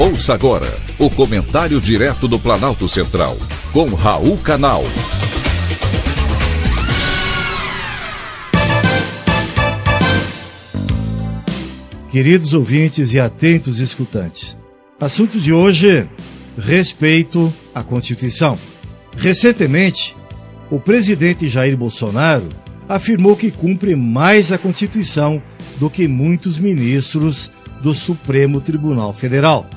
Ouça agora o comentário direto do Planalto Central, com Raul Canal. Queridos ouvintes e atentos escutantes, assunto de hoje: respeito à Constituição. Recentemente, o presidente Jair Bolsonaro afirmou que cumpre mais a Constituição do que muitos ministros do Supremo Tribunal Federal.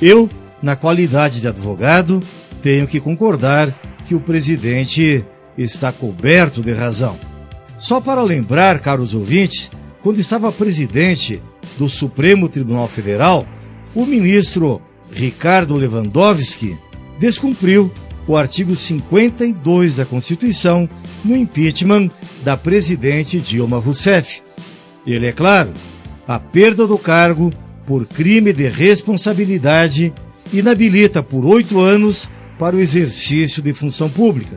Eu, na qualidade de advogado, tenho que concordar que o presidente está coberto de razão. Só para lembrar, caros ouvintes, quando estava presidente do Supremo Tribunal Federal, o ministro Ricardo Lewandowski descumpriu o artigo 52 da Constituição no impeachment da presidente Dilma Rousseff. Ele, é claro, a perda do cargo por crime de responsabilidade inabilita por oito anos para o exercício de função pública.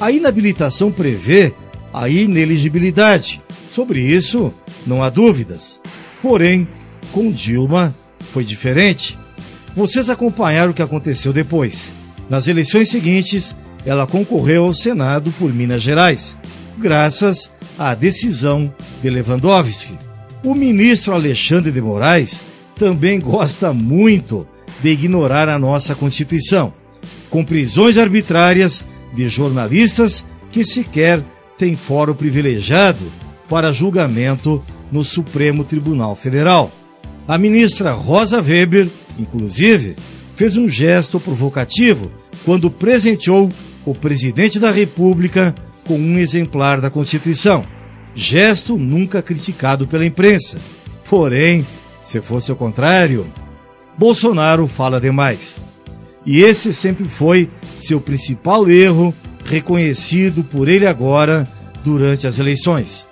A inabilitação prevê a ineligibilidade. Sobre isso, não há dúvidas. Porém, com Dilma foi diferente. Vocês acompanharam o que aconteceu depois. Nas eleições seguintes, ela concorreu ao Senado por Minas Gerais, graças à decisão de Lewandowski. O ministro Alexandre de Moraes também gosta muito de ignorar a nossa Constituição, com prisões arbitrárias de jornalistas que sequer têm fórum privilegiado para julgamento no Supremo Tribunal Federal. A ministra Rosa Weber, inclusive, fez um gesto provocativo quando presenteou o presidente da República com um exemplar da Constituição. Gesto nunca criticado pela imprensa. Porém, se fosse o contrário, Bolsonaro fala demais. E esse sempre foi seu principal erro, reconhecido por ele agora durante as eleições.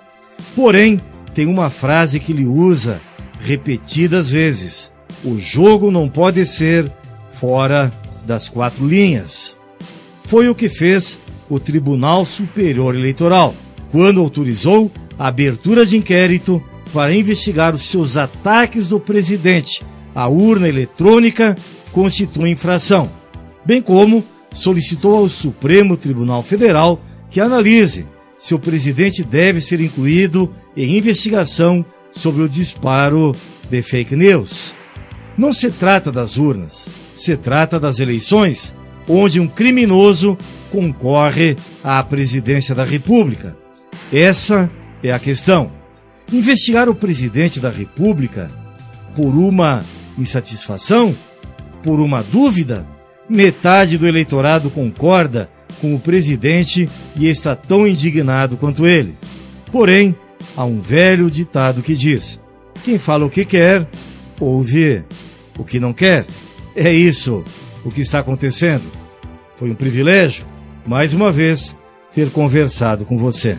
Porém, tem uma frase que ele usa repetidas vezes: o jogo não pode ser fora das quatro linhas. Foi o que fez o Tribunal Superior Eleitoral, quando autorizou a abertura de inquérito para investigar os seus ataques do presidente à urna eletrônica constitui infração, bem como solicitou ao Supremo Tribunal Federal que analise se o presidente deve ser incluído em investigação sobre o disparo de fake news. Não se trata das urnas, se trata das eleições onde um criminoso concorre à presidência da República. Essa é a questão. Investigar o presidente da República por uma insatisfação, por uma dúvida, metade do eleitorado concorda com o presidente e está tão indignado quanto ele. Porém, há um velho ditado que diz: quem fala o que quer, ouve o que não quer. É isso o que está acontecendo. Foi um privilégio, mais uma vez, ter conversado com você.